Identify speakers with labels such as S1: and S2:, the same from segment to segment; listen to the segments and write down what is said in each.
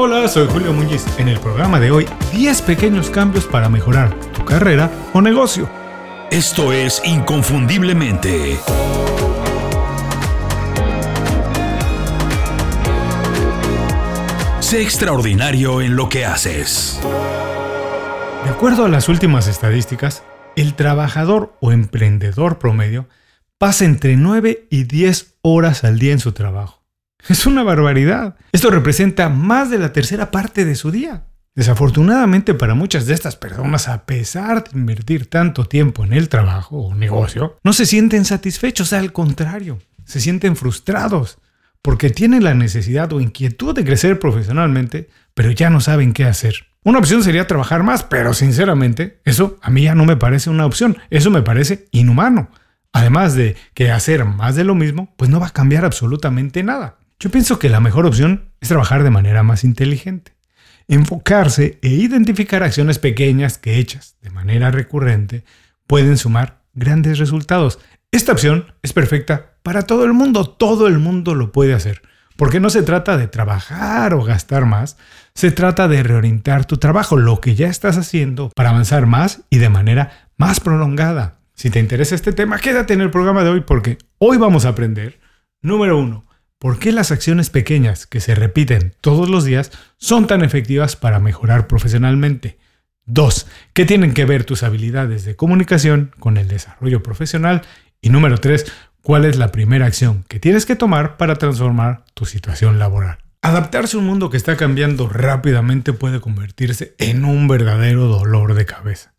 S1: Hola, soy Julio Muñiz. En el programa de hoy, 10 pequeños cambios para mejorar tu carrera o negocio.
S2: Esto es Inconfundiblemente. Sé extraordinario en lo que haces.
S1: De acuerdo a las últimas estadísticas, el trabajador o emprendedor promedio pasa entre 9 y 10 horas al día en su trabajo. Es una barbaridad. Esto representa más de la tercera parte de su día. Desafortunadamente para muchas de estas personas, a pesar de invertir tanto tiempo en el trabajo o negocio, no se sienten satisfechos, al contrario, se sienten frustrados porque tienen la necesidad o inquietud de crecer profesionalmente, pero ya no saben qué hacer. Una opción sería trabajar más, pero sinceramente, eso a mí ya no me parece una opción, eso me parece inhumano. Además de que hacer más de lo mismo, pues no va a cambiar absolutamente nada. Yo pienso que la mejor opción es trabajar de manera más inteligente, enfocarse e identificar acciones pequeñas que hechas de manera recurrente pueden sumar grandes resultados. Esta opción es perfecta para todo el mundo, todo el mundo lo puede hacer, porque no se trata de trabajar o gastar más, se trata de reorientar tu trabajo, lo que ya estás haciendo, para avanzar más y de manera más prolongada. Si te interesa este tema, quédate en el programa de hoy porque hoy vamos a aprender, número uno, ¿Por qué las acciones pequeñas que se repiten todos los días son tan efectivas para mejorar profesionalmente? 2. ¿Qué tienen que ver tus habilidades de comunicación con el desarrollo profesional? Y número 3. ¿Cuál es la primera acción que tienes que tomar para transformar tu situación laboral? Adaptarse a un mundo que está cambiando rápidamente puede convertirse en un verdadero dolor de cabeza.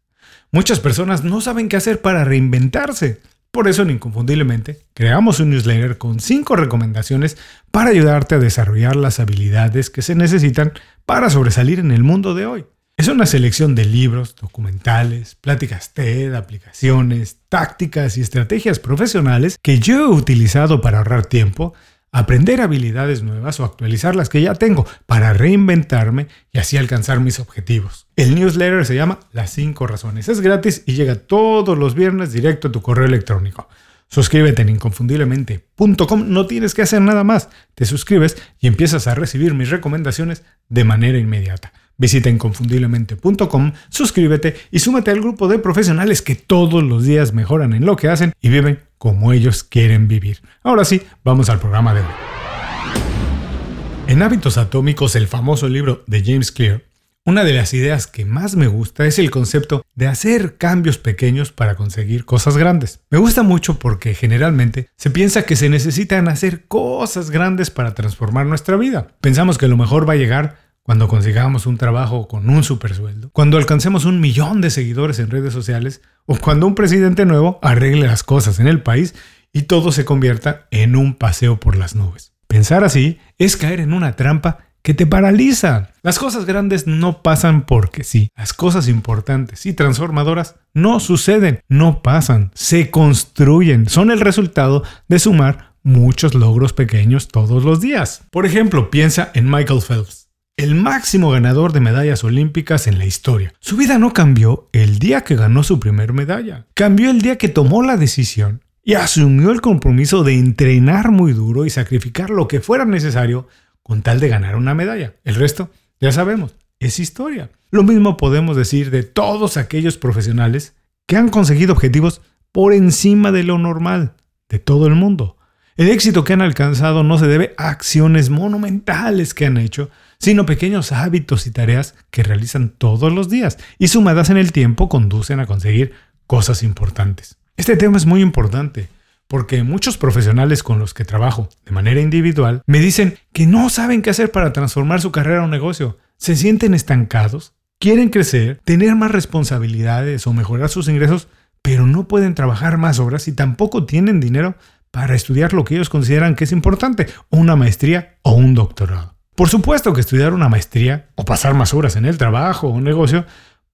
S1: Muchas personas no saben qué hacer para reinventarse. Por eso, inconfundiblemente, creamos un newsletter con 5 recomendaciones para ayudarte a desarrollar las habilidades que se necesitan para sobresalir en el mundo de hoy. Es una selección de libros, documentales, pláticas TED, aplicaciones, tácticas y estrategias profesionales que yo he utilizado para ahorrar tiempo, aprender habilidades nuevas o actualizar las que ya tengo para reinventarme y así alcanzar mis objetivos. El newsletter se llama Las 5 razones. Es gratis y llega todos los viernes directo a tu correo electrónico. Suscríbete en inconfundiblemente.com, no tienes que hacer nada más. Te suscribes y empiezas a recibir mis recomendaciones de manera inmediata. Visita inconfundiblemente.com, suscríbete y súmate al grupo de profesionales que todos los días mejoran en lo que hacen y viven como ellos quieren vivir. Ahora sí, vamos al programa de hoy. En Hábitos Atómicos, el famoso libro de James Clear, una de las ideas que más me gusta es el concepto de hacer cambios pequeños para conseguir cosas grandes. Me gusta mucho porque generalmente se piensa que se necesitan hacer cosas grandes para transformar nuestra vida. Pensamos que lo mejor va a llegar cuando consigamos un trabajo con un super sueldo, cuando alcancemos un millón de seguidores en redes sociales o cuando un presidente nuevo arregle las cosas en el país y todo se convierta en un paseo por las nubes. Pensar así es caer en una trampa que te paraliza. Las cosas grandes no pasan porque sí. Las cosas importantes y transformadoras no suceden, no pasan, se construyen, son el resultado de sumar muchos logros pequeños todos los días. Por ejemplo, piensa en Michael Phelps el máximo ganador de medallas olímpicas en la historia. Su vida no cambió el día que ganó su primer medalla. Cambió el día que tomó la decisión y asumió el compromiso de entrenar muy duro y sacrificar lo que fuera necesario con tal de ganar una medalla. El resto, ya sabemos, es historia. Lo mismo podemos decir de todos aquellos profesionales que han conseguido objetivos por encima de lo normal de todo el mundo. El éxito que han alcanzado no se debe a acciones monumentales que han hecho, sino pequeños hábitos y tareas que realizan todos los días y sumadas en el tiempo conducen a conseguir cosas importantes. Este tema es muy importante porque muchos profesionales con los que trabajo de manera individual me dicen que no saben qué hacer para transformar su carrera o negocio. Se sienten estancados, quieren crecer, tener más responsabilidades o mejorar sus ingresos, pero no pueden trabajar más horas y tampoco tienen dinero para estudiar lo que ellos consideran que es importante, una maestría o un doctorado. Por supuesto que estudiar una maestría o pasar más horas en el trabajo o un negocio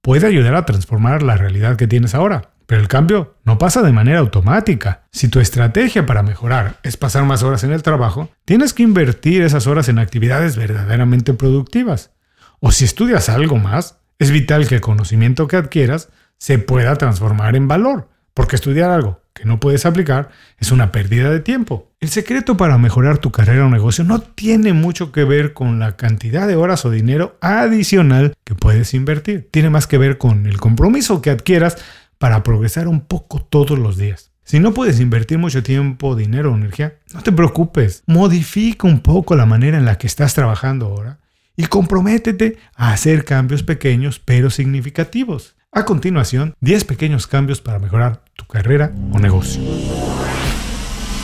S1: puede ayudar a transformar la realidad que tienes ahora, pero el cambio no pasa de manera automática. Si tu estrategia para mejorar es pasar más horas en el trabajo, tienes que invertir esas horas en actividades verdaderamente productivas. O si estudias algo más, es vital que el conocimiento que adquieras se pueda transformar en valor porque estudiar algo que no puedes aplicar es una pérdida de tiempo. El secreto para mejorar tu carrera o negocio no tiene mucho que ver con la cantidad de horas o dinero adicional que puedes invertir. Tiene más que ver con el compromiso que adquieras para progresar un poco todos los días. Si no puedes invertir mucho tiempo, dinero o energía, no te preocupes. Modifica un poco la manera en la que estás trabajando ahora y comprométete a hacer cambios pequeños pero significativos. A continuación, 10 pequeños cambios para mejorar tu carrera o negocio.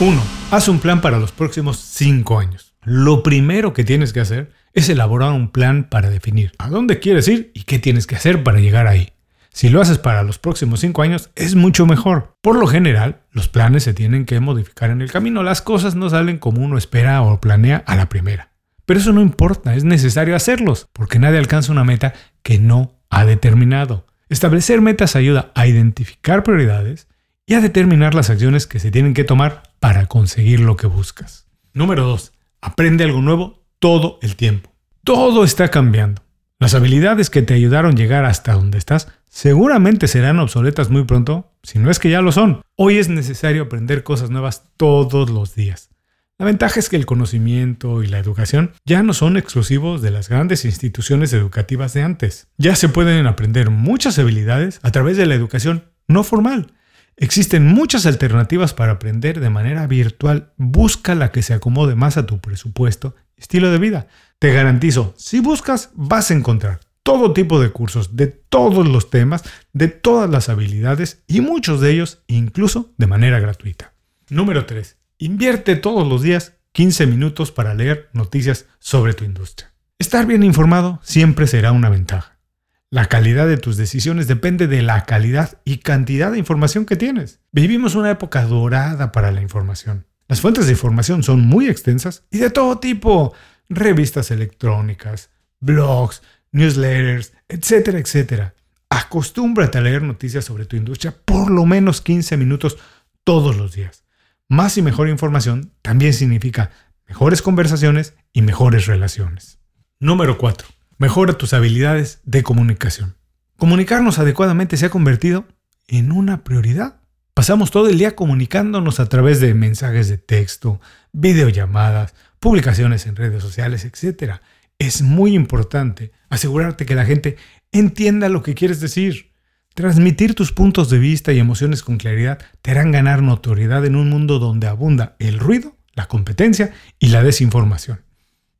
S1: 1. Haz un plan para los próximos 5 años. Lo primero que tienes que hacer es elaborar un plan para definir a dónde quieres ir y qué tienes que hacer para llegar ahí. Si lo haces para los próximos 5 años, es mucho mejor. Por lo general, los planes se tienen que modificar en el camino. Las cosas no salen como uno espera o planea a la primera. Pero eso no importa, es necesario hacerlos, porque nadie alcanza una meta que no ha determinado. Establecer metas ayuda a identificar prioridades y a determinar las acciones que se tienen que tomar para conseguir lo que buscas. Número 2. Aprende algo nuevo todo el tiempo. Todo está cambiando. Las habilidades que te ayudaron a llegar hasta donde estás seguramente serán obsoletas muy pronto, si no es que ya lo son. Hoy es necesario aprender cosas nuevas todos los días. La ventaja es que el conocimiento y la educación ya no son exclusivos de las grandes instituciones educativas de antes. Ya se pueden aprender muchas habilidades a través de la educación no formal. Existen muchas alternativas para aprender de manera virtual. Busca la que se acomode más a tu presupuesto estilo de vida. Te garantizo, si buscas, vas a encontrar todo tipo de cursos de todos los temas, de todas las habilidades y muchos de ellos incluso de manera gratuita. Número 3. Invierte todos los días 15 minutos para leer noticias sobre tu industria. Estar bien informado siempre será una ventaja. La calidad de tus decisiones depende de la calidad y cantidad de información que tienes. Vivimos una época dorada para la información. Las fuentes de información son muy extensas y de todo tipo. Revistas electrónicas, blogs, newsletters, etcétera, etcétera. Acostúmbrate a leer noticias sobre tu industria por lo menos 15 minutos todos los días. Más y mejor información también significa mejores conversaciones y mejores relaciones. Número 4. Mejora tus habilidades de comunicación. Comunicarnos adecuadamente se ha convertido en una prioridad. Pasamos todo el día comunicándonos a través de mensajes de texto, videollamadas, publicaciones en redes sociales, etc es muy importante asegurarte que la gente entienda lo que quieres decir. Transmitir tus puntos de vista y emociones con claridad te harán ganar notoriedad en un mundo donde abunda el ruido, la competencia y la desinformación.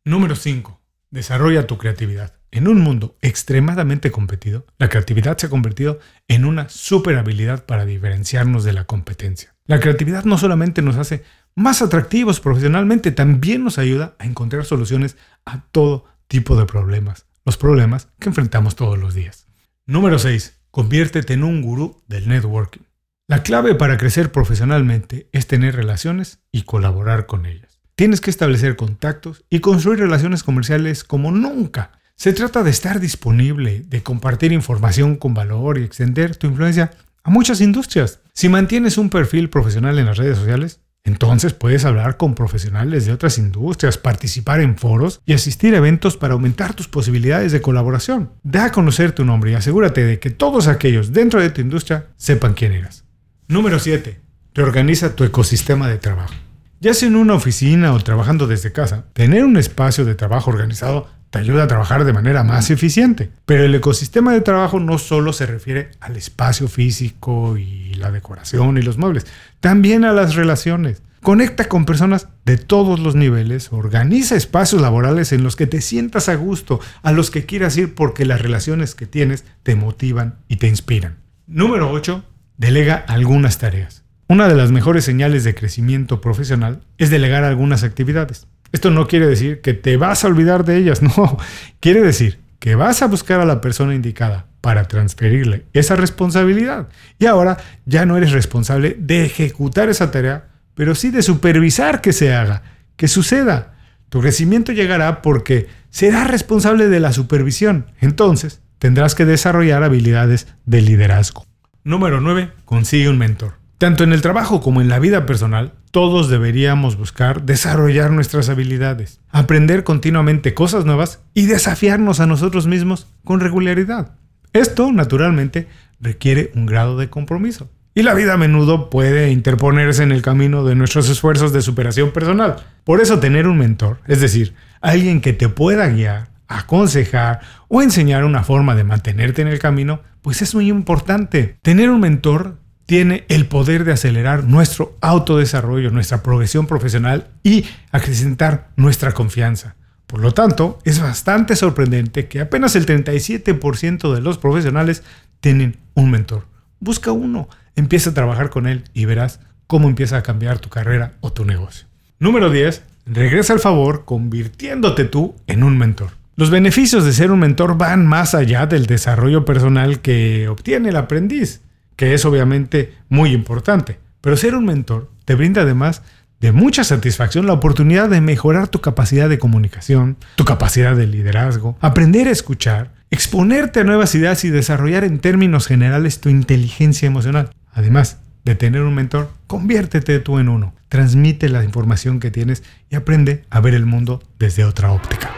S1: Número 5. Desarrolla tu creatividad. En un mundo extremadamente competido, la creatividad se ha convertido en una super habilidad para diferenciarnos de la competencia. La creatividad no solamente nos hace más atractivos profesionalmente, también nos ayuda a encontrar soluciones a todo tipo de problemas, los problemas que enfrentamos todos los días. Número 6. Conviértete en un gurú del networking. La clave para crecer profesionalmente es tener relaciones y colaborar con ellas. Tienes que establecer contactos y construir relaciones comerciales como nunca. Se trata de estar disponible, de compartir información con valor y extender tu influencia a muchas industrias. Si mantienes un perfil profesional en las redes sociales, entonces puedes hablar con profesionales de otras industrias, participar en foros y asistir a eventos para aumentar tus posibilidades de colaboración. Da a conocer tu nombre y asegúrate de que todos aquellos dentro de tu industria sepan quién eres. Número 7. Reorganiza tu ecosistema de trabajo. Ya sea en una oficina o trabajando desde casa, tener un espacio de trabajo organizado te ayuda a trabajar de manera más eficiente. Pero el ecosistema de trabajo no solo se refiere al espacio físico y la decoración y los muebles, también a las relaciones. Conecta con personas de todos los niveles, organiza espacios laborales en los que te sientas a gusto, a los que quieras ir porque las relaciones que tienes te motivan y te inspiran. Número 8. Delega algunas tareas. Una de las mejores señales de crecimiento profesional es delegar algunas actividades. Esto no quiere decir que te vas a olvidar de ellas, no. Quiere decir que vas a buscar a la persona indicada para transferirle esa responsabilidad. Y ahora ya no eres responsable de ejecutar esa tarea, pero sí de supervisar que se haga, que suceda. Tu crecimiento llegará porque serás responsable de la supervisión. Entonces, tendrás que desarrollar habilidades de liderazgo. Número 9. Consigue un mentor. Tanto en el trabajo como en la vida personal, todos deberíamos buscar desarrollar nuestras habilidades, aprender continuamente cosas nuevas y desafiarnos a nosotros mismos con regularidad. Esto, naturalmente, requiere un grado de compromiso. y la vida a menudo puede interponerse en el camino de nuestros esfuerzos de superación personal. Por eso tener un mentor, es decir, alguien que te pueda guiar, aconsejar o enseñar una forma de mantenerte en el camino, pues es muy importante. Tener un mentor tiene el poder de acelerar nuestro autodesarrollo, nuestra progresión profesional y acrecentar nuestra confianza. Por lo tanto, es bastante sorprendente que apenas el 37% de los profesionales tienen un mentor. Busca uno, empieza a trabajar con él y verás cómo empieza a cambiar tu carrera o tu negocio. Número 10. Regresa al favor convirtiéndote tú en un mentor. Los beneficios de ser un mentor van más allá del desarrollo personal que obtiene el aprendiz que es obviamente muy importante. Pero ser un mentor te brinda además de mucha satisfacción la oportunidad de mejorar tu capacidad de comunicación, tu capacidad de liderazgo, aprender a escuchar, exponerte a nuevas ideas y desarrollar en términos generales tu inteligencia emocional. Además de tener un mentor, conviértete tú en uno. Transmite la información que tienes y aprende a ver el mundo desde otra óptica.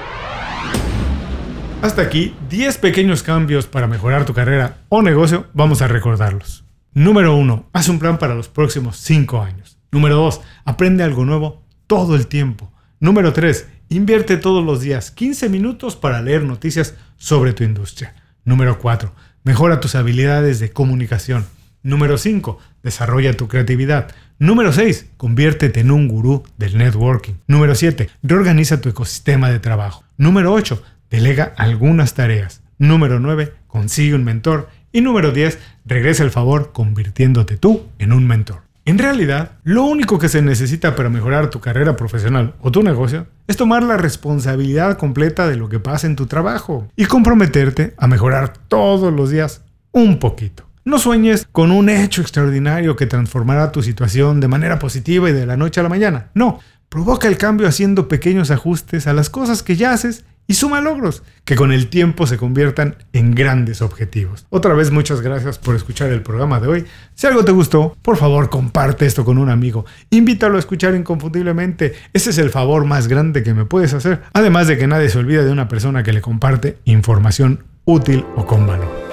S1: Hasta aquí 10 pequeños cambios para mejorar tu carrera o negocio, vamos a recordarlos. Número 1. Haz un plan para los próximos 5 años. Número 2. Aprende algo nuevo todo el tiempo. Número 3. Invierte todos los días 15 minutos para leer noticias sobre tu industria. Número 4. Mejora tus habilidades de comunicación. Número 5. Desarrolla tu creatividad. Número 6. Conviértete en un gurú del networking. Número 7. Reorganiza tu ecosistema de trabajo. Número 8. Delega algunas tareas. Número 9. Consigue un mentor. Y número 10. Regresa el favor convirtiéndote tú en un mentor. En realidad, lo único que se necesita para mejorar tu carrera profesional o tu negocio es tomar la responsabilidad completa de lo que pasa en tu trabajo y comprometerte a mejorar todos los días un poquito. No sueñes con un hecho extraordinario que transformará tu situación de manera positiva y de la noche a la mañana. No, provoca el cambio haciendo pequeños ajustes a las cosas que ya haces y suma logros que con el tiempo se conviertan en grandes objetivos. Otra vez muchas gracias por escuchar el programa de hoy. Si algo te gustó, por favor comparte esto con un amigo. Invítalo a escuchar inconfundiblemente. Ese es el favor más grande que me puedes hacer. Además de que nadie se olvide de una persona que le comparte información útil o con valor.